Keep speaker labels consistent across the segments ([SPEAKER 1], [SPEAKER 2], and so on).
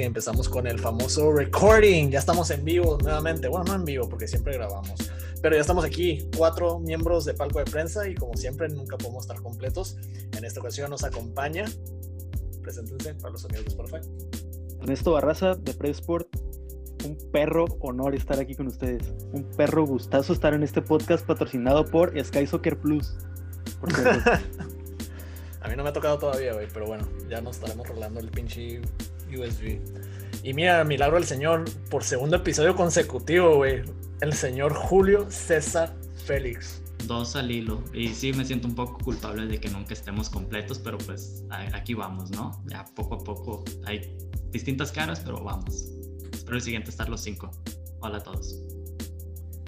[SPEAKER 1] y empezamos con el famoso recording. Ya estamos en vivo nuevamente. Bueno, no en vivo porque siempre grabamos, pero ya estamos aquí, cuatro miembros de palco de prensa y como siempre nunca podemos estar completos. En esta ocasión nos acompaña, preséntense para los amigos de Spotify.
[SPEAKER 2] Ernesto Barraza de Sport. Un perro honor estar aquí con ustedes. Un perro gustazo estar en este podcast patrocinado por Sky Soccer Plus.
[SPEAKER 1] A mí no me ha tocado todavía, güey, pero bueno, ya nos estaremos rolando el pinche USB. Y mira, milagro del señor, por segundo episodio consecutivo, güey, el señor Julio César Félix.
[SPEAKER 3] Dos al hilo. Y sí, me siento un poco culpable de que nunca estemos completos, pero pues aquí vamos, ¿no? Ya poco a poco hay distintas caras, pero vamos. Espero el siguiente estar los cinco. Hola a todos.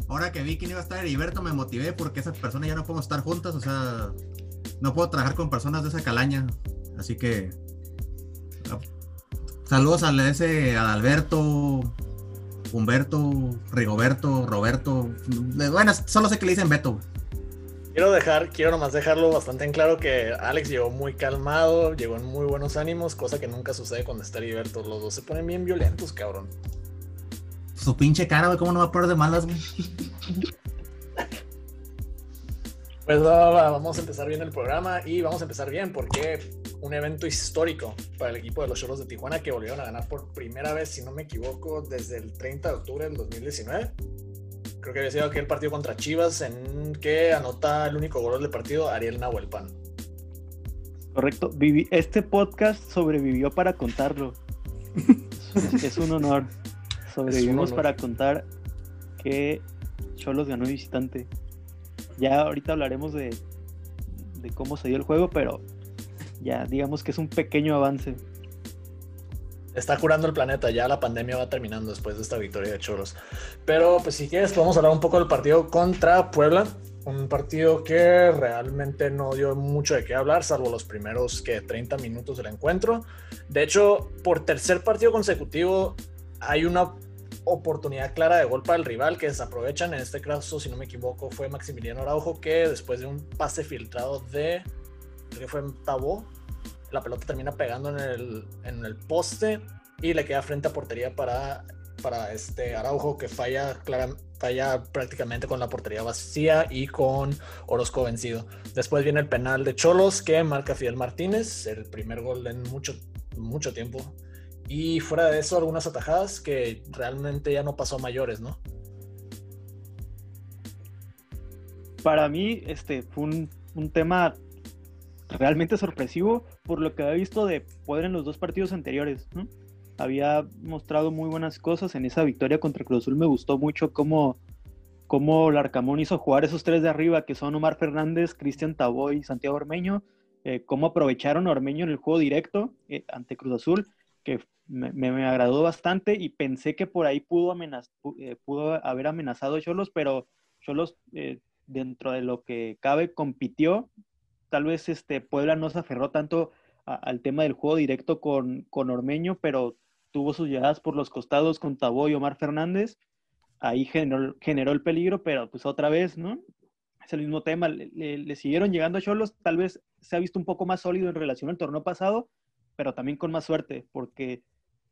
[SPEAKER 4] Ahora que vi que iba a estar Heriberto, me motivé porque esa persona ya no podemos estar juntas, o sea, no puedo trabajar con personas de esa calaña. Así que saludos a ese a Alberto, Humberto, Rigoberto, Roberto. Bueno, solo sé que le dicen Beto.
[SPEAKER 1] Quiero dejar, quiero nomás dejarlo bastante en claro que Alex llegó muy calmado, llegó en muy buenos ánimos, cosa que nunca sucede cuando está Heriberto. Los dos se ponen bien violentos, cabrón.
[SPEAKER 4] Su pinche cara, güey, ¿cómo no va a poner de malas, güey?
[SPEAKER 1] Pues vamos a empezar bien el programa y vamos a empezar bien porque un evento histórico para el equipo de los Cholos de Tijuana que volvieron a ganar por primera vez, si no me equivoco, desde el 30 de octubre del 2019. Creo que había sido aquel partido contra Chivas en que anota el único gol del partido Ariel Nahuelpan.
[SPEAKER 2] Correcto. este podcast sobrevivió para contarlo. es, un honor. Sobrevivimos para contar que Cholos ganó visitante. Ya ahorita hablaremos de, de cómo se dio el juego, pero ya digamos que es un pequeño avance.
[SPEAKER 1] Está curando el planeta, ya la pandemia va terminando después de esta victoria de Choros. Pero pues si quieres vamos a hablar un poco del partido contra Puebla. Un partido que realmente no dio mucho de qué hablar, salvo los primeros que 30 minutos del encuentro. De hecho, por tercer partido consecutivo hay una oportunidad clara de gol para el rival que desaprovechan. En este caso, si no me equivoco, fue Maximiliano Araujo que después de un pase filtrado de, fue en Tabó, la pelota termina pegando en el, en el poste y le queda frente a portería para, para este Araujo que falla, falla prácticamente con la portería vacía y con Orozco vencido. Después viene el penal de Cholos que marca Fidel Martínez, el primer gol en mucho, mucho tiempo y fuera de eso, algunas atajadas que realmente ya no pasó mayores, ¿no?
[SPEAKER 2] Para mí, este fue un, tema realmente sorpresivo por lo que había visto de poder en los dos partidos anteriores. Había mostrado muy buenas cosas en esa victoria contra Cruz Azul. Me gustó mucho cómo, cómo Larcamón hizo jugar esos tres de arriba, que son Omar Fernández, Cristian Taboy y Santiago Ormeño. Eh, cómo aprovecharon a Ormeño en el juego directo eh, ante Cruz Azul, que me, agradó bastante y pensé que por ahí pudo, eh, pudo haber amenazado Cholos, pero Cholos, dentro de lo que cabe, compitió. Tal vez este, Puebla no se aferró tanto al tema del juego directo con, con Ormeño, pero tuvo sus llegadas por los costados con Tabó y Omar Fernández. Ahí generó, generó el peligro, pero pues otra vez, ¿no? Es el mismo tema. Le, siguieron llegando a Cholos. Tal vez se ha visto un poco más sólido en relación al torneo pasado, pero también con más suerte, porque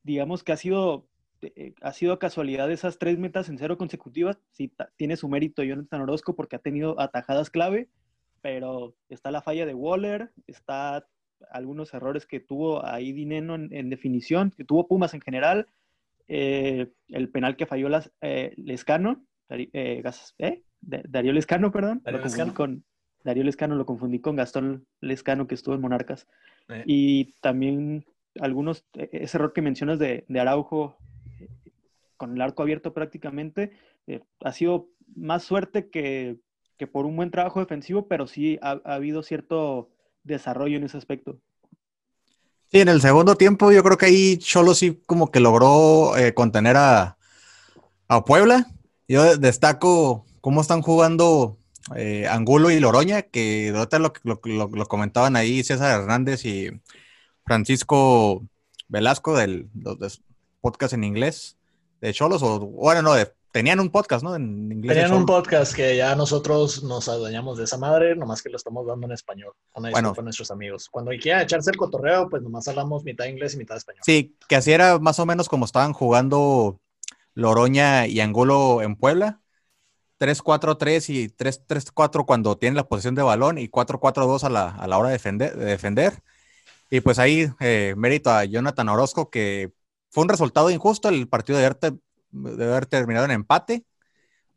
[SPEAKER 2] digamos que ha sido, eh, ha sido casualidad esas tres metas en cero consecutivas. Sí, tiene su mérito Jonathan Orozco porque ha tenido atajadas clave, pero está la falla de Waller, está algunos errores que tuvo ahí Dineno en, definición, que tuvo Pumas en general, eh, el penal que falló las, eh, Lescano, eh, Darío Lescano, perdón, Darío Lescano. con Darío Lescano, lo confundí con Gastón Lescano que estuvo en Monarcas. Y también algunos, e, ese error que mencionas de, Araujo con el arco abierto prácticamente, eh, ha sido más suerte que, por un buen trabajo defensivo, pero sí ha, habido cierto desarrollo en ese aspecto.
[SPEAKER 4] Sí, en el segundo tiempo yo creo que ahí Cholo sí como que logró eh, contener a, a, Puebla. Yo destaco cómo están jugando eh, Angulo y Loroña, que ahorita lo, lo, lo, comentaban ahí César Hernández y Francisco Velasco del, podcast en inglés de Cholos, o bueno, no, de tenían un podcast, ¿no? En
[SPEAKER 1] inglés. Tenían un podcast que ya nosotros nos adueñamos de esa madre, nomás que lo estamos dando en español. Una bueno, con nuestros amigos. Cuando quieran echarse el cotorreo, pues nomás hablamos mitad inglés y mitad español.
[SPEAKER 4] Sí, que así era más o menos como estaban jugando Loroña y Angulo en Puebla. 3-4-3 y 3-3-4 cuando tienen la posición de balón y 4-4-2 a la, a la hora de defender, de defender. Y pues ahí eh, mérito a Jonathan Orozco que fue un resultado injusto el partido de haber, de haber terminado en empate,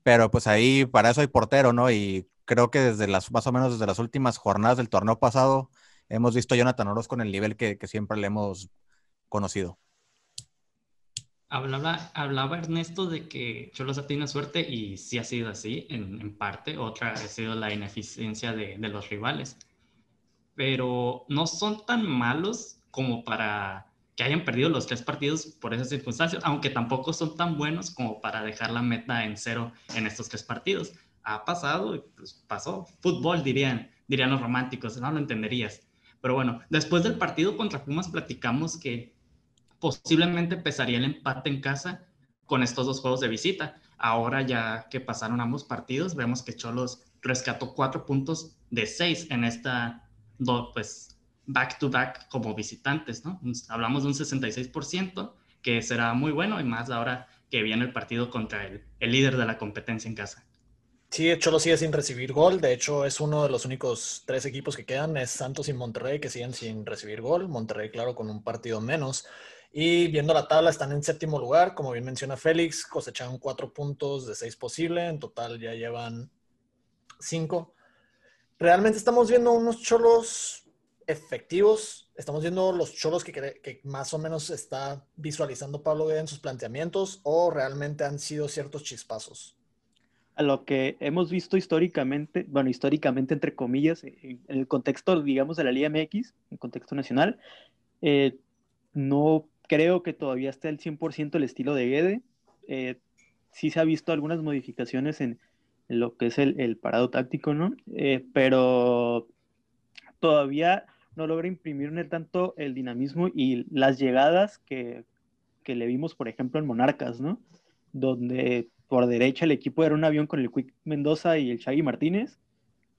[SPEAKER 4] pero pues ahí para eso hay portero, ¿no? Y creo que desde las, más o menos desde las últimas jornadas del torneo pasado hemos visto a Jonathan Orozco en el nivel que, que siempre le hemos conocido.
[SPEAKER 3] Hablaba, hablaba Ernesto de que Cholos ha tenido suerte y sí ha sido así en, parte. Otra ha sido la ineficiencia de, de, los rivales. Pero no son tan malos como para que hayan perdido los tres partidos por esas circunstancias, aunque tampoco son tan buenos como para dejar la meta en cero en estos tres partidos. Ha pasado, pues pasó. Fútbol, dirían, dirían los románticos, no lo entenderías. Pero bueno, después del partido contra Pumas platicamos que posiblemente empezaría el empate en casa con estos dos juegos de visita. Ahora ya que pasaron ambos partidos, vemos que Cholos rescató cuatro puntos de seis en esta pues, back to back como visitantes, ¿no? Hablamos de un 66%, que será muy bueno y más ahora que viene el partido contra el, el líder de la competencia en casa.
[SPEAKER 1] Sí, Cholos sigue sin recibir gol. De hecho, es uno de los únicos tres equipos que quedan. Es Santos y Monterrey que siguen sin recibir gol. Monterrey, claro, con un partido menos. Y viendo la tabla, están en séptimo lugar. Como bien menciona Félix, cosecharon cuatro puntos de seis posible. En total ya llevan cinco. Realmente estamos viendo unos cholos efectivos. Estamos viendo los cholos que, más o menos está visualizando Pablo Guede en sus planteamientos o realmente han sido ciertos chispazos.
[SPEAKER 2] A lo que hemos visto históricamente, bueno, históricamente entre comillas, en el contexto, digamos, de la Liga MX, en contexto nacional, eh, no creo que todavía esté al 100% el estilo de Guede. Eh, sí se ha visto algunas modificaciones en, lo que es el, parado táctico, ¿no? Eh, pero todavía no logra imprimirle tanto el dinamismo y las llegadas que, que, le vimos, por ejemplo, en Monarcas, ¿no? Donde por derecha el equipo era un avión con el Quick Mendoza y el Shaggy Martínez,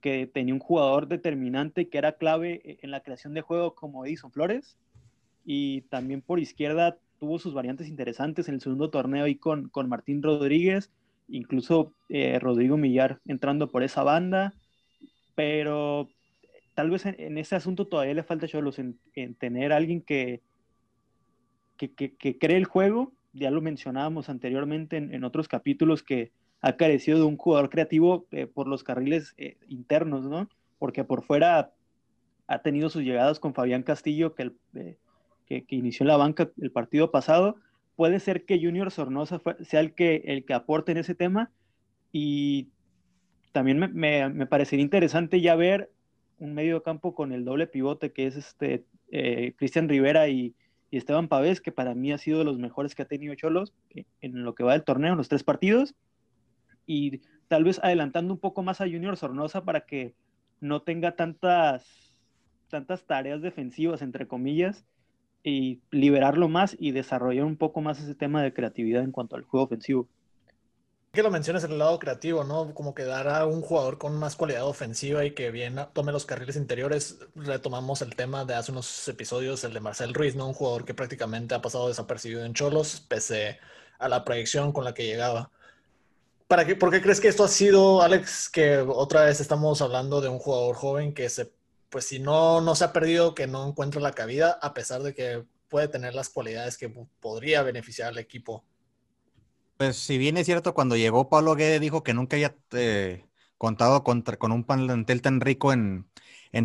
[SPEAKER 2] que tenía un jugador determinante que era clave en la creación de juego como Edison Flores, y también por izquierda tuvo sus variantes interesantes en el segundo torneo ahí con, con Martín Rodríguez, incluso eh, Rodrigo Millar entrando por esa banda, pero tal vez en, ese asunto todavía le falta Cholos en, en tener alguien que, que, que, cree el juego, ya lo mencionábamos anteriormente en, otros capítulos que ha carecido de un jugador creativo eh, por los carriles eh, internos, ¿no? Porque por fuera ha tenido sus llegadas con Fabián Castillo, que el, que, inició la banca el partido pasado, puede ser que Junior Sornosa sea el que, el que aporte en ese tema. Y también me, parecería interesante ya ver un medio campo con el doble pivote que es este eh, Cristian Rivera y, Esteban Pavés, que para mí ha sido de los mejores que ha tenido Cholos en lo que va del torneo, en los tres partidos, y tal vez adelantando un poco más a Junior Sornosa para que no tenga tantas, tantas tareas defensivas, entre comillas, y liberarlo más y desarrollar un poco más ese tema de creatividad en cuanto al juego ofensivo.
[SPEAKER 1] Que lo mencionas en el lado creativo, ¿no? Como que dar a un jugador con más cualidad ofensiva y que bien tome los carriles interiores. Retomamos el tema de hace unos episodios, el de Marcel Ruiz, ¿no? Un jugador que prácticamente ha pasado desapercibido en Cholos, pese a la proyección con la que llegaba. ¿Para qué, ¿Por qué crees que esto ha sido, Alex, que otra vez estamos hablando de un jugador joven que se pues si no, no se ha perdido, que no encuentra la cabida, a pesar de que puede tener las cualidades que podría beneficiar al equipo.
[SPEAKER 4] Pues si bien es cierto, cuando llegó Pablo Guede dijo que nunca había eh, contado con un plantel tan rico en,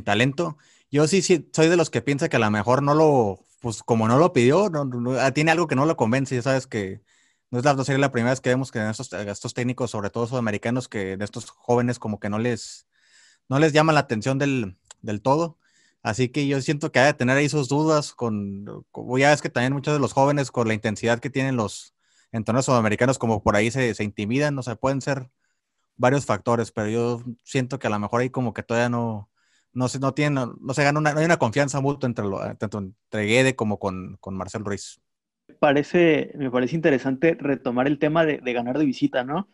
[SPEAKER 4] talento. Yo sí, sí, soy de los que piensa que a lo mejor no lo, pues como no lo pidió, ah, tiene algo que no lo convence, ya sabes que no es la, no sería la primera vez que vemos que en estos, estos técnicos, sobre todo sudamericanos, que de estos jóvenes como que no les, no les llama la atención del, del todo. Así que yo siento que hay que tener ahí sus dudas con, ya es que también muchos de los jóvenes con la intensidad que tienen los entornos sudamericanos, como por ahí se, se intimidan, no sé, pueden ser varios factores, pero yo siento que a lo mejor ahí como que todavía no, no se, no tienen, no, se gana una, no hay una confianza mutua entre, lo, tanto entre Guede como con, con Marcel Ruiz.
[SPEAKER 2] parece, me parece interesante retomar el tema de, ganar de visita, ¿no?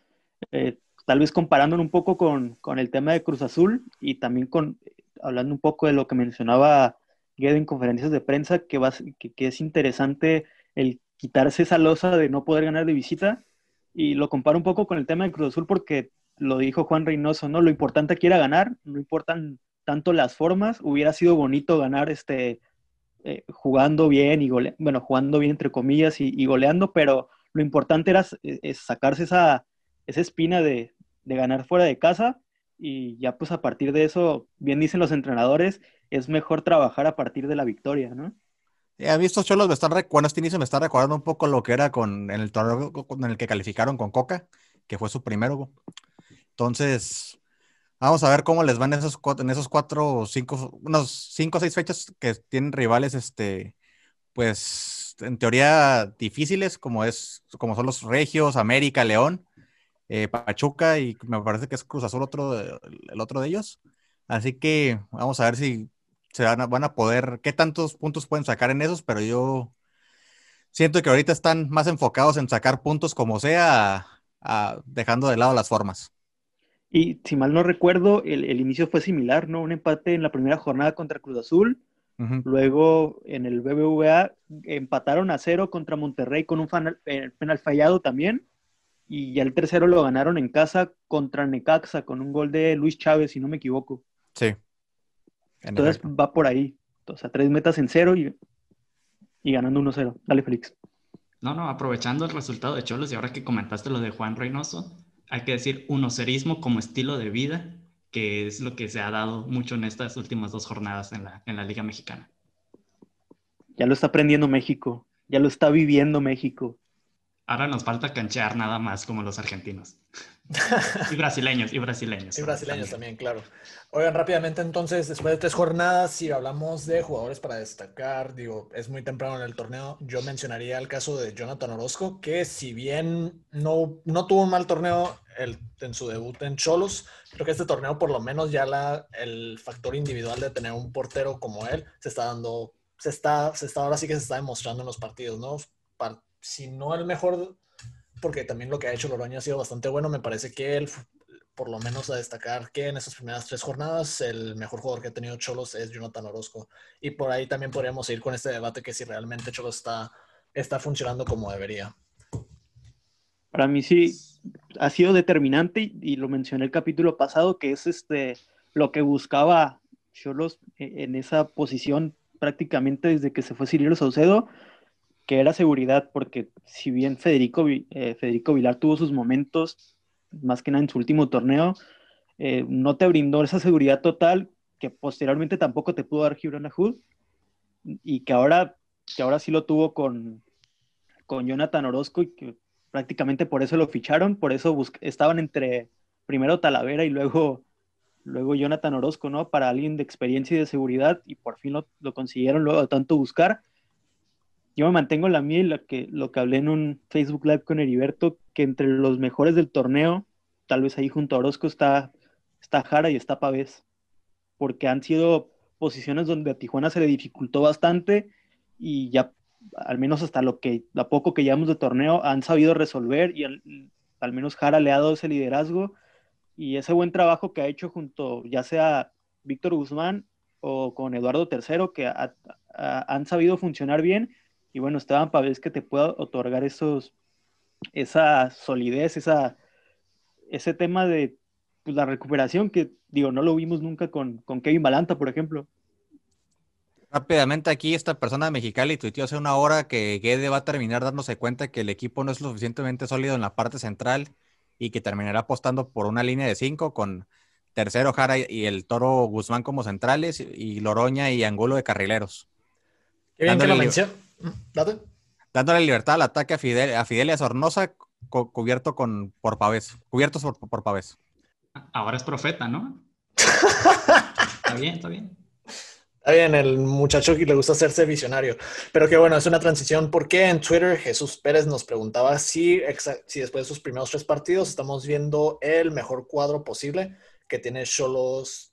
[SPEAKER 2] Eh, tal vez comparándolo un poco con, el tema de Cruz Azul y también con, hablando un poco de lo que mencionaba Guedo en conferencias de prensa, que, va, que, que es interesante el quitarse esa losa de no poder ganar de visita y lo comparo un poco con el tema de Cruz Azul porque lo dijo Juan Reynoso, ¿no? Lo importante aquí era ganar, no importan tanto las formas, hubiera sido bonito ganar este eh, jugando bien y goleando, bueno, jugando bien entre comillas y, goleando, pero lo importante era sacarse esa, esa espina de, de, ganar fuera de casa y ya pues a partir de eso, bien dicen los entrenadores, es mejor trabajar a partir de la victoria, ¿no?
[SPEAKER 4] A mí estos cholos me están, bueno, este inicio me está recordando un poco lo que era con en el torneo en el que calificaron con Coca, que fue su primero. Entonces, vamos a ver cómo les van esos en esos cuatro, cinco, unos cinco o seis fechas que tienen rivales, este, pues, en teoría difíciles, como es, como son los Regios, América, León, eh, Pachuca y me parece que es Cruz Azul otro, el otro de ellos. Así que vamos a ver si se van a, poder, qué tantos puntos pueden sacar en esos, pero yo siento que ahorita están más enfocados en sacar puntos como sea, dejando de lado las formas.
[SPEAKER 2] Y si mal no recuerdo, el, inicio fue similar, ¿no? Un empate en la primera jornada contra Cruz Azul. Luego en el BBVA empataron a cero contra Monterrey con un eh, penal fallado también. Y ya el tercero lo ganaron en casa contra Necaxa con un gol de Luis Chávez, si no me equivoco.
[SPEAKER 4] Sí.
[SPEAKER 2] Entonces va por ahí. O sea, tres metas en cero y, y ganando 1-0. Dale, Félix.
[SPEAKER 3] No, no, aprovechando el resultado de Cholos y ahora que comentaste lo de Juan Reynoso, hay que decir unocerismo como estilo de vida, que es lo que se ha dado mucho en estas últimas dos jornadas en la, en la Liga Mexicana.
[SPEAKER 2] Ya lo está aprendiendo México, ya lo está viviendo México.
[SPEAKER 3] Ahora nos falta canchear nada más como los argentinos. Y brasileños, y brasileños.
[SPEAKER 1] Y brasileños también, claro. Oigan, rápidamente entonces, después de tres jornadas, si hablamos de jugadores para destacar, digo, es muy temprano en el torneo, yo mencionaría el caso de Jonathan Orozco, que si bien no, no tuvo un mal torneo en su debut en Cholos, creo que este torneo por lo menos ya la, el factor individual de tener un portero como él se está dando, se está, se está, ahora sí que se está demostrando en los partidos, ¿no? si no el mejor, porque también lo que ha hecho Loroña ha sido bastante bueno, me parece que él, por lo menos a destacar que en esas primeras tres jornadas, el mejor jugador que ha tenido Cholos es Jonathan Orozco. Y por ahí también podríamos ir con este debate que si realmente Cholos está, está funcionando como debería.
[SPEAKER 2] Para mí sí ha sido determinante y, lo mencioné el capítulo pasado, que es este lo que buscaba Cholos e, en esa posición prácticamente desde que se fue Cirilo Saucedo que era seguridad, porque si bien Federico, eh, Federico Vilar tuvo sus momentos, más que nada en su último torneo, eh, no te brindó esa seguridad total que posteriormente tampoco te pudo dar Gibran Hood y que ahora, que ahora sí lo tuvo con, con Jonathan Orozco y que prácticamente por eso lo ficharon, por eso estaban entre primero Talavera y luego, luego Jonathan Orozco, ¿no? Para alguien de experiencia y de seguridad y por fin lo, lo consiguieron luego tanto buscar yo me mantengo en la mía y lo que, lo que hablé en un Facebook Live con Heriberto, que entre los mejores del torneo, tal vez ahí junto a Orozco está, está Jara y está Pavés, porque han sido posiciones donde a Tijuana se le dificultó bastante y ya al menos hasta lo que a poco que llevamos de torneo han sabido resolver y al, menos Jara le ha dado ese liderazgo y ese buen trabajo que ha hecho junto ya sea Víctor Guzmán o con Eduardo III que han sabido funcionar bien y bueno, Esteban Pavés que te pueda otorgar esos, esa solidez, esa, ese tema de pues, la recuperación que, digo, no lo vimos nunca con, con Kevin Balanta, por ejemplo.
[SPEAKER 4] Rápidamente aquí esta persona de Mexicali tuiteó hace una hora que Guede va a terminar dándose cuenta que el equipo no es lo suficientemente sólido en la parte central y que terminará apostando por una línea de cinco con tercero Jara y el Toro Guzmán como centrales y Loroña y Angulo de carrileros.
[SPEAKER 1] Qué bien que lo
[SPEAKER 4] Dándole libertad al ataque a, Fidel, a Fidelia Sornosa, cubierto con, por Pavés. Cubiertos por, por Pavés.
[SPEAKER 3] Ahora es profeta, ¿no? está bien, está bien.
[SPEAKER 1] Está bien, el muchacho que le gusta hacerse visionario. Pero que bueno, es una transición porque en Twitter Jesús Pérez nos preguntaba si, si después de sus primeros tres partidos estamos viendo el mejor cuadro posible que tiene Cholos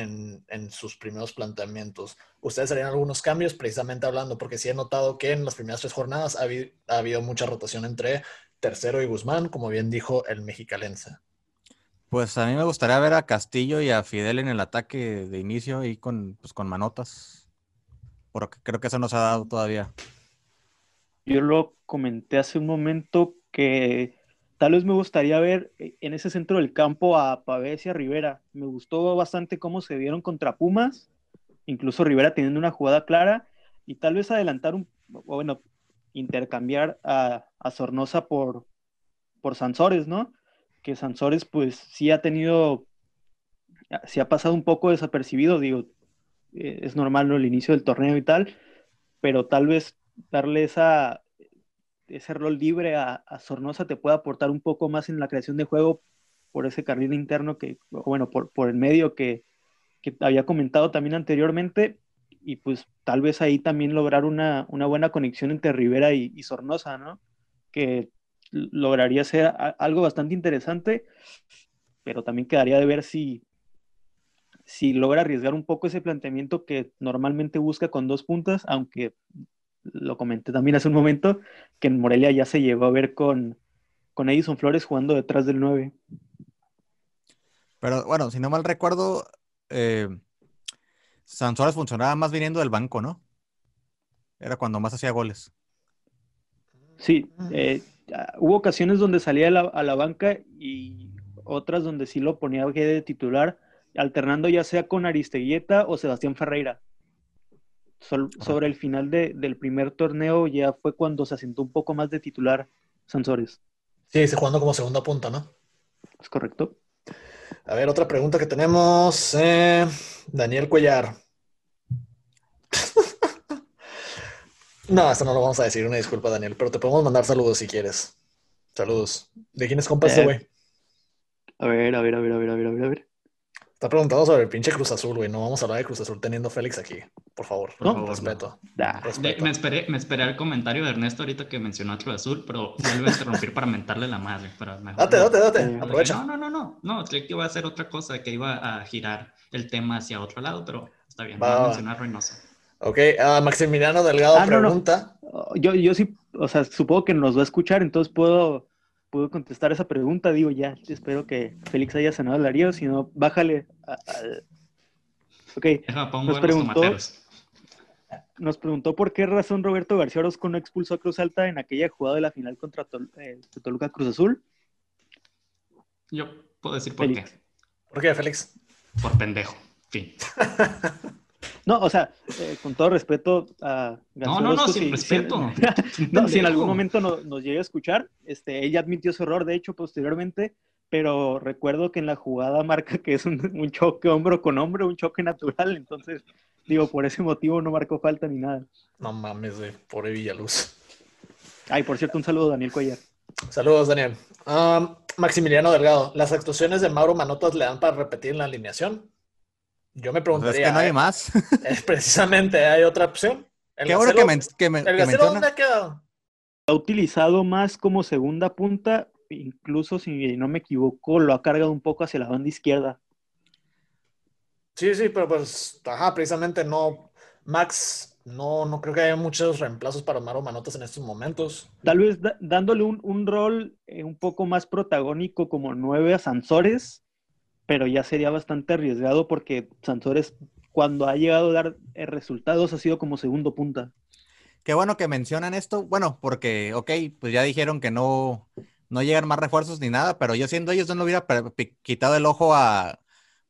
[SPEAKER 1] en, en, sus primeros planteamientos. ¿Ustedes harían algunos cambios precisamente hablando? Porque sí he notado que en las primeras tres jornadas ha habido, ha habido mucha rotación entre Tercero y Guzmán, como bien dijo el mexicalense.
[SPEAKER 4] Pues a mí me gustaría ver a Castillo y a Fidel en el ataque de inicio y con, pues, con manotas. Porque creo que eso nos ha dado todavía.
[SPEAKER 2] Yo lo comenté hace un momento que tal vez me gustaría ver en ese centro del campo a Pavés y a Rivera. Me gustó bastante cómo se vieron contra Pumas, incluso Rivera teniendo una jugada clara y tal vez adelantar un, bueno, intercambiar a, a Sornosa por, por Sansores, ¿no? que Sansores pues sí ha tenido, sí ha pasado un poco desapercibido, digo, eh, es normal ¿no? el inicio del torneo y tal, pero tal vez darle esa, ese rol libre a, Sornosa te pueda aportar un poco más en la creación de juego por ese carril interno que, bueno, por, por el medio que, que, había comentado también anteriormente, y pues tal vez ahí también lograr una, una buena conexión entre Rivera y, y Sornosa, ¿no? Que lograría ser algo bastante interesante, pero también quedaría de ver si, si logra arriesgar un poco ese planteamiento que normalmente busca con dos puntas, aunque lo comenté también hace un momento, que en Morelia ya se llegó a ver con, con Edison Flores jugando detrás del 9.
[SPEAKER 4] Pero bueno, si no mal recuerdo, eh, Sansores funcionaba más viniendo del banco, ¿no? Era cuando más hacía goles.
[SPEAKER 2] Sí, eh, hubo ocasiones donde salía a la, banca y otras donde sí lo ponía de titular, alternando ya sea con Aristeguieta o Sebastián Ferreira. Sobre el final del primer torneo ya fue cuando se asentó un poco más de titular Sansores.
[SPEAKER 1] Sí, se jugando como segunda punta, ¿no?
[SPEAKER 2] Es correcto.
[SPEAKER 1] A ver, otra pregunta que tenemos. Eh, Daniel Cuellar. No, esto no lo vamos a decir, una disculpa, Daniel, pero te podemos mandar saludos si quieres. Saludos. ¿De quién es compa este, güey?
[SPEAKER 2] A ver, a ver, a ver, a ver, a ver, a ver.
[SPEAKER 1] Está preguntando sobre el pinche Cruz Azul, güey. No vamos a hablar de Cruz Azul teniendo Félix aquí. Por favor, no, respeto.
[SPEAKER 3] Me, esperé, me esperé el comentario de Ernesto ahorita que mencionó a Cruz Azul, pero vuelve a interrumpir para mentarle la madre. Pero
[SPEAKER 1] date, date, date. Aprovecha.
[SPEAKER 3] No, no, no, no. No, creí que iba a hacer otra cosa, que iba a girar el tema hacia otro lado, pero está bien. Va, a mencionar Reynoso.
[SPEAKER 1] Ok, uh, Maximiliano Delgado ah, pregunta.
[SPEAKER 2] Yo, yo sí, o sea, supongo que nos va a escuchar, entonces puedo, puedo contestar esa pregunta. Digo, ya, espero que Félix haya sanado el Darío, si no, bájale al. Ok, nos preguntó, nos preguntó por qué razón Roberto García Orozco no expulsó a Cruz Alta en aquella jugada de la final contra eh, Toluca Cruz Azul.
[SPEAKER 3] Yo puedo decir por qué.
[SPEAKER 1] ¿Por qué, Félix?
[SPEAKER 3] Por pendejo. Fin.
[SPEAKER 2] No, o sea, eh, con todo respeto a
[SPEAKER 3] No, no, no, sin respeto.
[SPEAKER 2] no, si en algún momento nos, nos llega a escuchar, este, ella admitió su error, de hecho, posteriormente, pero recuerdo que en la jugada marca que es un, choque hombro con hombro, un choque natural, entonces, digo, por ese motivo no marcó falta ni nada.
[SPEAKER 1] No mames, de pobre Villaluz.
[SPEAKER 2] Ay, por cierto, un saludo, Daniel Cuellar.
[SPEAKER 1] Saludos, Daniel. Maximiliano Delgado, ¿las actuaciones de Mauro Manotas le dan para repetir en la alineación? Yo me preguntaría.
[SPEAKER 4] Pues es que no hay más.
[SPEAKER 1] precisamente, ¿hay otra opción?
[SPEAKER 4] Qué bueno que, me, que, me,
[SPEAKER 1] ¿El Gacero dónde ha quedado?
[SPEAKER 2] Ha utilizado más como segunda punta, incluso si no me equivoco, lo ha cargado un poco hacia la banda izquierda.
[SPEAKER 1] Sí, sí, pero pues, ajá, precisamente no. Max, no, no creo que haya muchos reemplazos para Maro Manotas en estos momentos.
[SPEAKER 2] Tal vez dándole un, un rol eh, un poco más protagónico como nueve a Sansores pero ya sería bastante arriesgado porque Sansores cuando ha llegado a dar eh, resultados ha sido como segundo punta.
[SPEAKER 4] Qué bueno que mencionan esto, bueno, porque, ok, pues ya dijeron que no, no llegan más refuerzos ni nada, pero yo siendo ellos no hubiera quitado el ojo a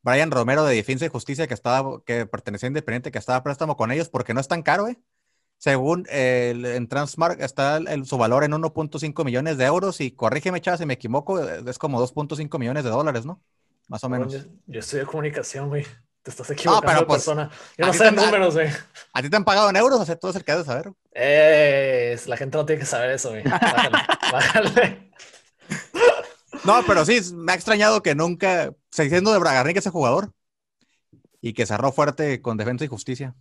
[SPEAKER 4] Brian Romero de Defensa y Justicia que estaba, que pertenecía a Independiente, que estaba a préstamo con ellos, porque no es tan caro, ¿eh? Según el, en Transmark está su valor en 1.5 millones de euros y corrígeme, chaval, si me equivoco, es como 2.5 millones de dólares, ¿no? Más o menos.
[SPEAKER 1] Yo, estudio comunicación, güey. Te estás equivocando no, pero pues, persona. Yo no sé números, güey.
[SPEAKER 4] ¿A ti te han pagado en euros? O sea, tú eres el que de saber.
[SPEAKER 1] Eh, la gente no tiene que saber eso, güey. Bájale.
[SPEAKER 4] No, pero sí, me ha extrañado que nunca, se diciendo de Bragarnik ese jugador y que cerró fuerte con defensa y justicia.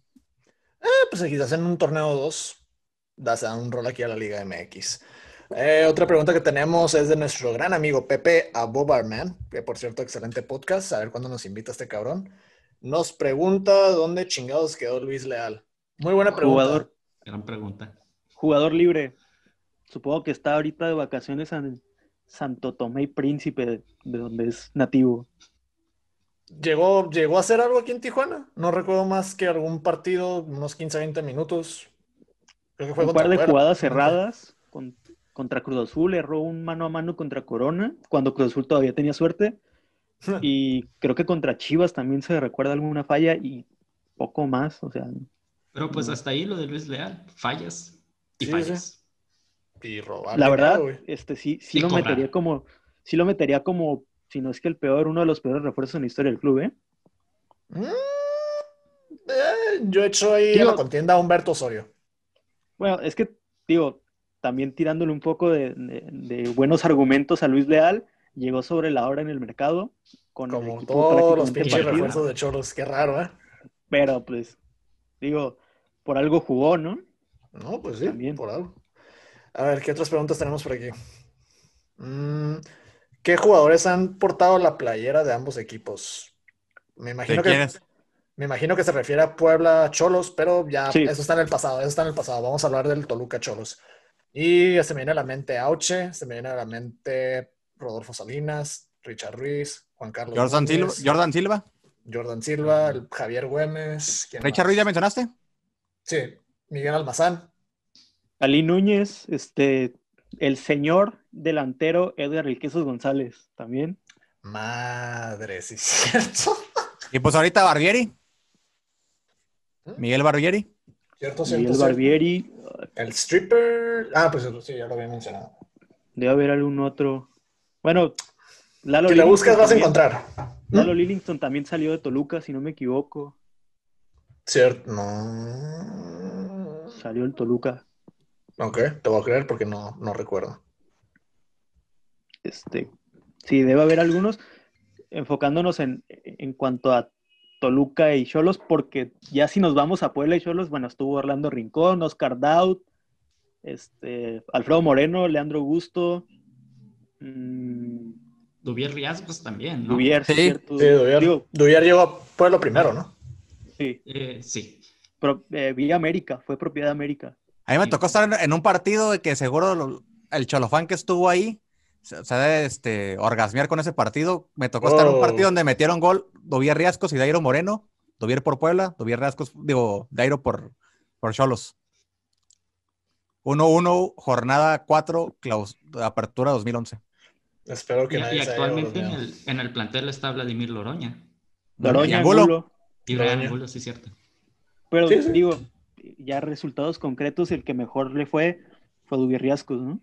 [SPEAKER 1] Eh, pues quizás en un torneo 2 das un rol aquí a la Liga MX. Eh, otra pregunta que tenemos es de nuestro gran amigo Pepe Abobarman, que por cierto, excelente podcast. A ver cuándo nos invita este cabrón. nos pregunta dónde chingados quedó Luis Leal. Muy buena pregunta.
[SPEAKER 2] Jugador,
[SPEAKER 3] Gran pregunta.
[SPEAKER 2] jugador libre. Supongo que está ahorita de vacaciones en Santo Tomé y Príncipe, de, de donde es nativo.
[SPEAKER 1] ¿Llegó, ¿Llegó a hacer algo aquí en Tijuana? No recuerdo más que algún partido, unos 15, 20 minutos. Creo que fue
[SPEAKER 2] Un par de
[SPEAKER 1] Puebla.
[SPEAKER 2] jugadas cerradas con- contra Cruz Azul, erró un mano a mano contra Corona, cuando Cruz Azul todavía tenía suerte. Y creo que contra Chivas también se recuerda alguna falla y poco más. O sea,
[SPEAKER 3] Pero pues
[SPEAKER 2] No.
[SPEAKER 3] hasta ahí lo de Luis Leal. Fallas y
[SPEAKER 1] Sí,
[SPEAKER 3] fallas.
[SPEAKER 1] Y robar.
[SPEAKER 2] la verdad, este sí, sí
[SPEAKER 3] Y
[SPEAKER 2] lo
[SPEAKER 3] cobrar.
[SPEAKER 2] metería como, sí lo metería como, si no es que el peor, uno de los peores refuerzos en la historia del club, ¿eh?
[SPEAKER 1] Mm, eh, yo he hecho ahí
[SPEAKER 2] Digo-
[SPEAKER 1] a la contienda a Humberto Osorio.
[SPEAKER 2] Bueno, es que, digo, también tirándole un poco de, de- de buenos argumentos a Luis Leal, llegó sobre la hora en el mercado con el
[SPEAKER 1] Como
[SPEAKER 2] equipo
[SPEAKER 1] todos los pinches refuerzos de Cholos. Qué raro, ¿eh?
[SPEAKER 2] Pero pues, digo, por algo jugó, ¿no?
[SPEAKER 1] No, pues sí,
[SPEAKER 2] También.
[SPEAKER 1] por algo. A ver, ¿qué otras preguntas tenemos por aquí? Mm, ¿qué jugadores han portado la playera de ambos equipos? Me
[SPEAKER 4] ¿De
[SPEAKER 1] imagino que,
[SPEAKER 4] quiénes?
[SPEAKER 1] me imagino que se refiere a Puebla Cholos, pero ya
[SPEAKER 2] Sí.
[SPEAKER 1] eso está en el pasado, eso está en el pasado. Vamos a hablar del Toluca Cholos. Y se me viene a la mente Auche, se me viene a la mente Rodolfo Salinas, Richard Ruiz, Juan Carlos
[SPEAKER 4] Jordan Silva, Jordan Silva.
[SPEAKER 1] Jordan Silva, el Javier Güemes. ¿quién
[SPEAKER 4] Richard
[SPEAKER 1] más?
[SPEAKER 4] Ruiz, ¿ya mencionaste?
[SPEAKER 1] Sí, Miguel Almazán.
[SPEAKER 2] Ali Núñez, este, el señor delantero Edgar Riquezos González, también.
[SPEAKER 1] Madre, sí es cierto.
[SPEAKER 4] Y pues ahorita Barbieri. Miguel Barbieri.
[SPEAKER 1] Cierto, cierto,
[SPEAKER 2] Miguel
[SPEAKER 1] cierto.
[SPEAKER 2] Barbieri,
[SPEAKER 1] El stripper. Ah, pues sí, ya lo había mencionado.
[SPEAKER 2] debe haber algún otro. Bueno, Lalo
[SPEAKER 1] Si
[SPEAKER 2] Lillington
[SPEAKER 1] buscas, vas a encontrar.
[SPEAKER 2] Lalo Lillington también salió de Toluca, si no me equivoco.
[SPEAKER 1] Cierto. No.
[SPEAKER 2] Salió el Toluca.
[SPEAKER 1] Ok, te voy a creer porque no, no recuerdo.
[SPEAKER 2] Este, sí, debe haber algunos. Enfocándonos en, en cuanto a Toluca y Cholos, porque ya si nos vamos a Puebla y Cholos, bueno, estuvo Orlando Rincón, Oscar Daut, este, Alfredo Moreno, Leandro Augusto, mm,
[SPEAKER 3] Dubier Riasgos también, ¿no?
[SPEAKER 2] Dubier, sí,
[SPEAKER 4] Sí.
[SPEAKER 2] cierto.
[SPEAKER 1] Sí, Duvier.
[SPEAKER 2] Digo,
[SPEAKER 1] Duvier llegó a Pueblo primero, ¿no?
[SPEAKER 2] sí,
[SPEAKER 3] Eh, sí.
[SPEAKER 2] pro- eh, Villa América, fue propiedad de América.
[SPEAKER 4] A mí me
[SPEAKER 3] Sí.
[SPEAKER 4] tocó estar en, en un partido de que seguro lo- el cholofán que estuvo ahí se, se debe este, orgasmear con ese partido. Me tocó estar en un
[SPEAKER 1] Oh.
[SPEAKER 4] partido donde metieron gol Dovier Riascos y Dairo Moreno. Dovier por Puebla, Dovier Riascos, digo, Dairo por, por Cholos. 1-1, jornada 4, claus- apertura 2011.
[SPEAKER 1] Espero que
[SPEAKER 3] Y,
[SPEAKER 1] nadie
[SPEAKER 3] y actualmente en el, en el plantel está Vladimir Loroña.
[SPEAKER 2] Loroña,
[SPEAKER 4] Angulo.
[SPEAKER 3] Y Brian. Angulo, sí, cierto.
[SPEAKER 2] Pero
[SPEAKER 1] Sí, sí.
[SPEAKER 2] digo, ya resultados concretos, el que mejor le fue fue Dubier Riascos, ¿no?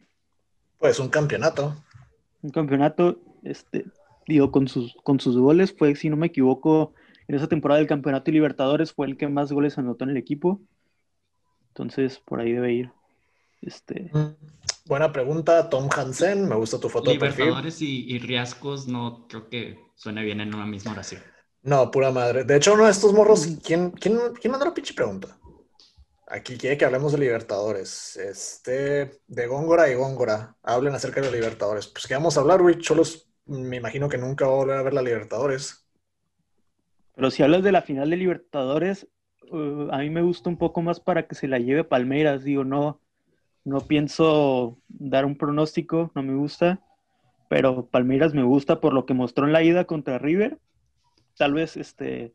[SPEAKER 1] Pues un campeonato.
[SPEAKER 2] Un campeonato, este, digo, con sus, con sus goles, fue, si no me equivoco, en esa temporada del campeonato y Libertadores fue el que más goles anotó en el equipo. Entonces, por ahí debe ir. Este,
[SPEAKER 1] Buena pregunta, Tom Hansen. Me gusta tu foto de perfil.
[SPEAKER 3] Libertadores y, y Riascos no creo que suene bien en una misma oración.
[SPEAKER 1] No, pura madre. De hecho, uno de estos morros, ¿quién, quién, quién mandó la pinche pregunta? Aquí quiere que hablemos de Libertadores. Este, de Góngora y Góngora. Hablen acerca de Libertadores. Pues que vamos a hablar, güey. Cholos, me imagino que nunca va a volver a ver la Libertadores.
[SPEAKER 2] pero si hablas de la final de Libertadores, uh, a mí me gusta un poco más para que se la lleve Palmeiras. Digo, no, no pienso dar un pronóstico, no me gusta. Pero Palmeiras me gusta por lo que mostró en la ida contra River. Tal vez este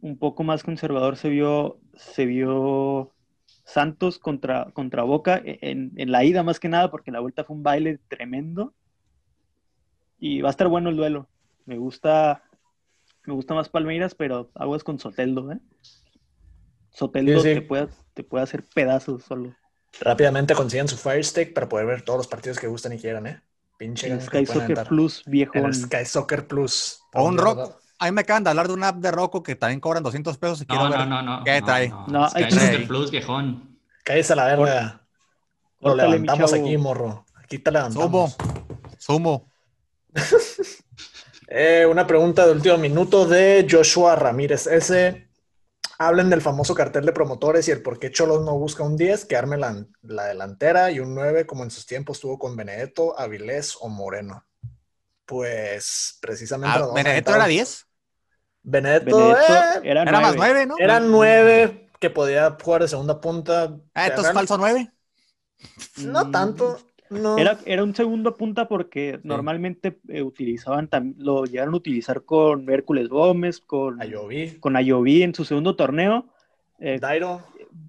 [SPEAKER 2] un poco más conservador se vio, se vio Santos contra, contra Boca en, en la ida más que nada, porque la vuelta fue un baile tremendo. Y va a estar bueno el duelo. Me gusta, me gusta más Palmeiras, pero aguas con Soteldo, ¿eh? Soteldo
[SPEAKER 1] Sí, sí.
[SPEAKER 2] Te, puede, te puede hacer pedazos solo.
[SPEAKER 1] Rápidamente consigan su Fire Stick para poder ver todos los partidos que gustan y quieran, ¿eh? Pinche
[SPEAKER 2] En Sky Soccer
[SPEAKER 1] aventar.
[SPEAKER 2] Plus, viejo.
[SPEAKER 1] En Sky Soccer Plus.
[SPEAKER 4] O un rock. A mí me acaban de hablar de una app de Rocco que también cobran 200 pesos y quiero
[SPEAKER 3] No,
[SPEAKER 4] ver.
[SPEAKER 3] no, no, no.
[SPEAKER 4] ¿Qué
[SPEAKER 3] no,
[SPEAKER 4] trae?
[SPEAKER 3] No,
[SPEAKER 2] No,
[SPEAKER 3] Sky Soccer Plus, viejón.
[SPEAKER 1] Cállese a la verga. Lo levantamos aquí, morro. Aquí te
[SPEAKER 4] Sumo.
[SPEAKER 1] levantamos.
[SPEAKER 4] Sumo.
[SPEAKER 1] Eh, una pregunta de último minuto de Joshua Ramírez S. Hablen del famoso cartel de promotores y el por qué Cholos no busca un 10 que arme la, la delantera y un 9 como en sus tiempos tuvo con Benedetto, Avilés o Moreno. Pues precisamente.
[SPEAKER 4] Ah, ¿Benedetto era 10?
[SPEAKER 1] Benedetto,
[SPEAKER 2] Benedetto
[SPEAKER 1] eh,
[SPEAKER 2] era,
[SPEAKER 4] Era más
[SPEAKER 2] nueve.
[SPEAKER 4] ¿no?
[SPEAKER 1] eran nueve que podía jugar de segunda punta.
[SPEAKER 4] Ah, entonces falso nueve.
[SPEAKER 1] No
[SPEAKER 2] Mm,
[SPEAKER 1] tanto. No.
[SPEAKER 2] Era, era un segundo punta porque normalmente eh, utilizaban, lo llegaron a utilizar con Hércules Gómez, con,
[SPEAKER 1] Ayoví,
[SPEAKER 2] con Ayoví en su segundo torneo, eh,
[SPEAKER 1] Dairo.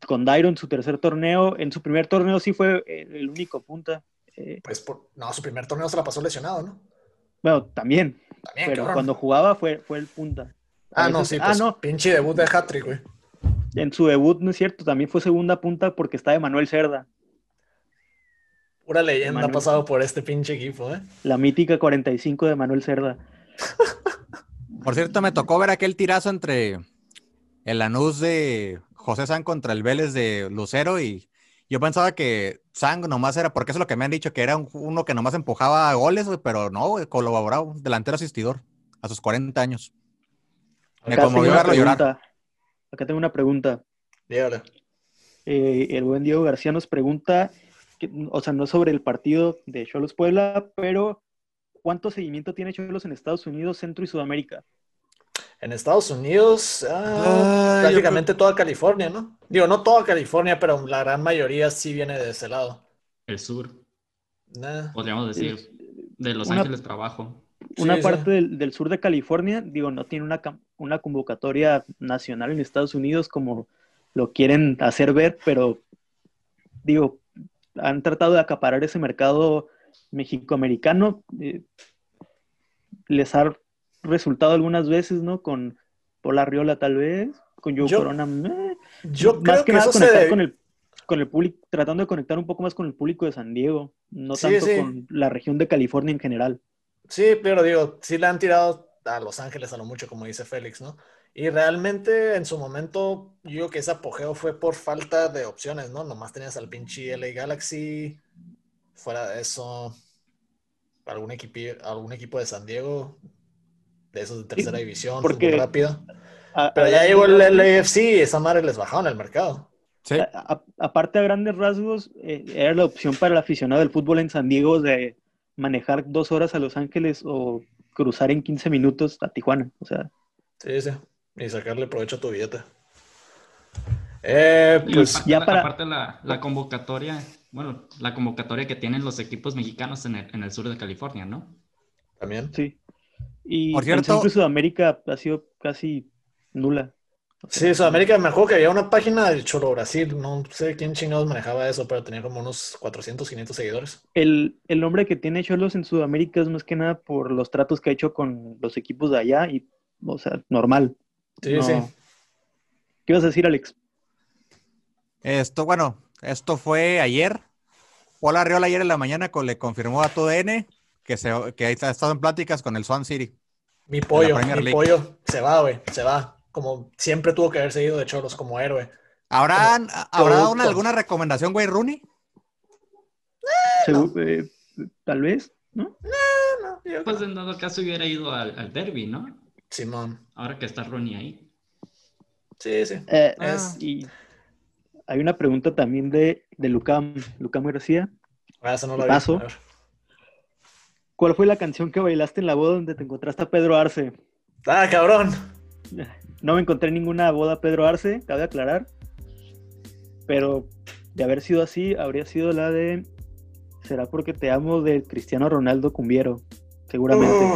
[SPEAKER 2] con Dairo en su tercer torneo. En su primer torneo sí fue eh, el único punta. Eh,
[SPEAKER 1] Pues por, no, su primer torneo se la pasó lesionado, ¿no?
[SPEAKER 2] bueno, también,
[SPEAKER 1] También,
[SPEAKER 2] pero
[SPEAKER 1] cabrón.
[SPEAKER 2] cuando jugaba fue, fue el punta.
[SPEAKER 1] Ah, no, sí,
[SPEAKER 2] ah,
[SPEAKER 1] pues
[SPEAKER 2] no.
[SPEAKER 1] pinche debut de hat-trick, güey.
[SPEAKER 2] En su debut, no es cierto, también fue segunda punta porque está de Manuel Cerda,
[SPEAKER 1] Pura leyenda ha pasado por este pinche equipo, ¿eh?
[SPEAKER 2] la mítica 45 de Manuel Cerda.
[SPEAKER 4] Por cierto, me tocó ver aquel tirazo entre el Lanús de José San contra el Vélez de Lucero y yo pensaba que San nomás era, porque eso es lo que me han dicho, que era un- uno que nomás empujaba goles, güey, pero no, güey, colaboraba, un delantero asistidor a sus 40 años. Me
[SPEAKER 2] Acá tengo
[SPEAKER 4] conmovió
[SPEAKER 2] una
[SPEAKER 4] verlo llorar.
[SPEAKER 2] Acá tengo una pregunta.
[SPEAKER 1] Dígale.
[SPEAKER 2] Eh, el buen Diego García nos pregunta, que- o sea, no sobre el partido de Cholos Puebla, pero ¿cuánto seguimiento tiene Cholos en Estados Unidos, Centro y Sudamérica?
[SPEAKER 1] En Estados Unidos, ah,
[SPEAKER 4] Ah,
[SPEAKER 1] prácticamente toda California, ¿no? Digo, no toda California, pero la gran mayoría sí viene de ese lado.
[SPEAKER 3] El sur,
[SPEAKER 1] Nah.
[SPEAKER 3] podríamos decir. De Los
[SPEAKER 2] Una-
[SPEAKER 3] Ángeles trabajo.
[SPEAKER 2] Una
[SPEAKER 1] Sí,
[SPEAKER 2] parte
[SPEAKER 1] sí.
[SPEAKER 2] del, del sur de California, digo, no tiene una, una convocatoria nacional en Estados Unidos como lo quieren hacer ver, pero digo, han tratado de acaparar ese mercado mexicoamericano. eh, les ha resultado algunas veces, ¿no? Con Pola Riola tal vez, con Joe
[SPEAKER 1] Yo-
[SPEAKER 2] Corona. eh,
[SPEAKER 1] Yo
[SPEAKER 2] más
[SPEAKER 1] creo
[SPEAKER 2] que
[SPEAKER 1] que
[SPEAKER 2] nada
[SPEAKER 1] eso se
[SPEAKER 2] conectar
[SPEAKER 1] debe-
[SPEAKER 2] con el con el público, tratando de conectar un poco más con el público de San Diego, no
[SPEAKER 1] Sí,
[SPEAKER 2] tanto
[SPEAKER 1] sí.
[SPEAKER 2] con la región de California en general.
[SPEAKER 1] Sí, pero digo, sí le han tirado a Los Ángeles a lo mucho, como dice Félix, ¿no? Y realmente en su momento, yo digo que ese apogeo fue por falta de opciones, ¿no? Nomás tenías al pinche LA Galaxy, fuera de eso, algún equipo, algún equipo de San Diego, de esos de tercera división,
[SPEAKER 2] porque-
[SPEAKER 1] fútbol rápido.
[SPEAKER 2] A-
[SPEAKER 1] Pero
[SPEAKER 2] a
[SPEAKER 1] ya llegó el LAFC y esa madre les bajaron el mercado.
[SPEAKER 4] Sí.
[SPEAKER 2] Aparte a grandes rasgos, eh, era la opción para el aficionado del fútbol en San Diego de manejar dos horas a Los Ángeles o cruzar en 15 minutos a Tijuana. O sea,
[SPEAKER 1] Sí, sí. Y sacarle provecho a tu billete. Eh,
[SPEAKER 3] Y
[SPEAKER 1] pues
[SPEAKER 3] aparte,
[SPEAKER 2] ya
[SPEAKER 3] la,
[SPEAKER 2] para-
[SPEAKER 3] aparte la, la convocatoria, bueno, la convocatoria que tienen los equipos mexicanos en el, en el sur de California, ¿no?
[SPEAKER 1] también.
[SPEAKER 2] sí. Y
[SPEAKER 4] Por
[SPEAKER 2] en
[SPEAKER 4] cierto-
[SPEAKER 2] Centro y Sudamérica ha sido casi nula.
[SPEAKER 1] Sí, Sudamérica, me acuerdo que había una página de Cholo Brasil, no sé quién chingados manejaba eso, pero tenía como unos 400, 500 seguidores.
[SPEAKER 2] El, el nombre que tiene Cholos en Sudamérica es más que nada por los tratos que ha hecho con los equipos de allá y, o sea, normal.
[SPEAKER 1] Sí,
[SPEAKER 2] No.
[SPEAKER 1] sí.
[SPEAKER 2] ¿Qué ibas a decir, Alex?
[SPEAKER 4] Esto, bueno, esto fue ayer. Pola Riola ayer en la mañana le confirmó a TUDN que, se, que ahí está- ha estado en pláticas con el Swan City.
[SPEAKER 1] Mi pollo, mi
[SPEAKER 4] League.
[SPEAKER 1] pollo se va, güey, se va. Como siempre tuvo que haber seguido de Cholos como héroe.
[SPEAKER 4] ¿Habrá, ¿habrá una- alguna recomendación, güey, Rooney?
[SPEAKER 2] Segu- eh, Tal vez, ¿no?
[SPEAKER 1] No, yo-
[SPEAKER 3] Pues en dado caso hubiera ido al, al derby, ¿no?
[SPEAKER 1] Simón.
[SPEAKER 3] Ahora que está Ronnie ahí.
[SPEAKER 1] Sí, sí.
[SPEAKER 2] Eh,
[SPEAKER 1] Es-
[SPEAKER 2] Y hay una pregunta también de, de Lucam, Lucam García.
[SPEAKER 1] Ah, eso no lo.
[SPEAKER 2] Paso. ¿Cuál fue la canción que bailaste en la boda donde te encontraste a Pedro Arce?
[SPEAKER 1] Ah, cabrón.
[SPEAKER 2] No me encontré en ninguna boda Pedro Arce, cabe aclarar. Pero de haber sido así, habría sido la de Será porque te amo de Cristiano Ronaldo Cumbiero, seguramente.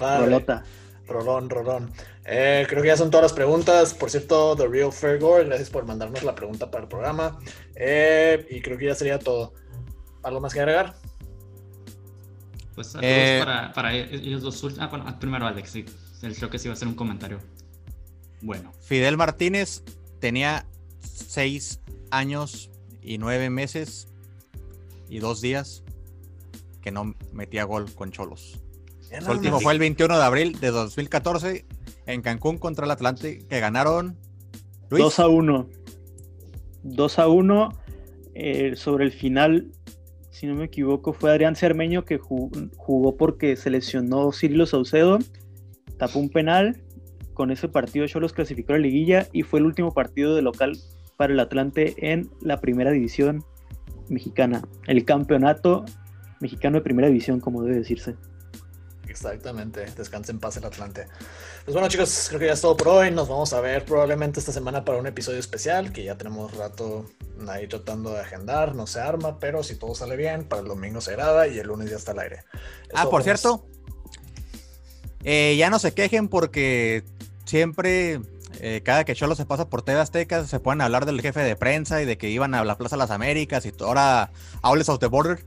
[SPEAKER 2] Rolota.
[SPEAKER 1] Rolón, rolón. Eh, creo que ya son todas las preguntas. Por cierto, The Real Fair Gore, gracias por mandarnos la pregunta para el programa. Eh, y creo que ya sería todo. ¿Algo más que agregar?
[SPEAKER 3] Pues
[SPEAKER 4] Eh,
[SPEAKER 3] para, para ellos dos últimos. Ah, bueno, primero Alex, sí. Él creo que sí va a hacer un comentario. Bueno,
[SPEAKER 4] Fidel Martínez tenía seis años y nueve meses y dos días que no metía gol con Cholos. Su último fue el 21 de abril de 2014 en Cancún contra el Atlante, que ganaron Luis.
[SPEAKER 2] 2 a 1. 2 a 1. eh, sobre el final, si no me equivoco, fue Adrián Cermeño que ju- jugó porque se lesionó Cirilo Saucedo. Tapó un penal. Con ese partido Cholos clasificó a la liguilla y fue el último partido de local para el Atlante en la primera división mexicana. El campeonato mexicano de primera división, como debe decirse.
[SPEAKER 1] Exactamente, descanse en paz el Atlante. Pues bueno chicos, creo que ya es todo por hoy. Nos vamos a ver probablemente esta semana para un episodio especial que ya tenemos rato ahí tratando de agendar, no se arma, pero si todo sale bien, para el domingo se graba y el lunes ya está al aire.
[SPEAKER 4] ah, por cierto, eh, ya no se quejen porque siempre, eh, cada que Cholo se pasa por TV Azteca, se pueden hablar del jefe de prensa y de que iban a la Plaza de las Américas y ahora Aules of the Border.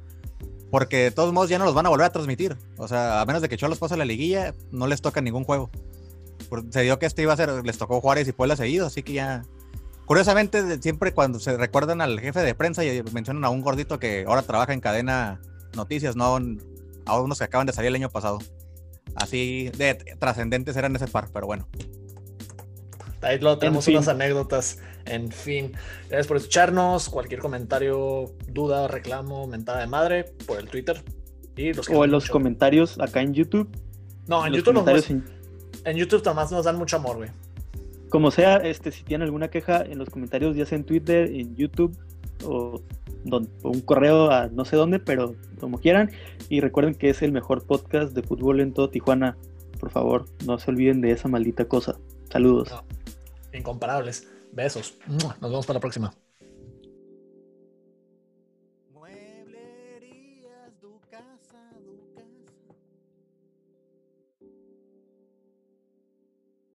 [SPEAKER 4] Porque de todos modos ya no los van a volver a transmitir. O sea, a menos de que Cholos pase la liguilla, no les toca ningún juego. Se dio que este iba a ser, les tocó Juárez y Puebla seguido, así que ya. Curiosamente, siempre cuando se recuerdan al jefe de prensa y mencionan a un gordito que ahora trabaja en cadena noticias, no a unos que acaban de salir el año pasado. Así de trascendentes eran ese par, pero bueno.
[SPEAKER 1] Ahí lo tenemos unas anécdotas. En fin, gracias por escucharnos. Cualquier comentario, duda, reclamo, mentada de madre, por el Twitter.
[SPEAKER 2] Y los o en los comentarios acá en YouTube.
[SPEAKER 1] No, en, YouTube nos, en... en YouTube nomás nos dan mucho amor, güey.
[SPEAKER 2] Como sea, este, si tienen alguna queja en los comentarios, ya sea en Twitter, en YouTube o, un correo a no sé dónde, pero como quieran. Y recuerden que es el mejor podcast de fútbol en todo Tijuana. Por favor, no se olviden de esa maldita cosa. Saludos.
[SPEAKER 1] incomparables. Besos. Nos vemos para la próxima.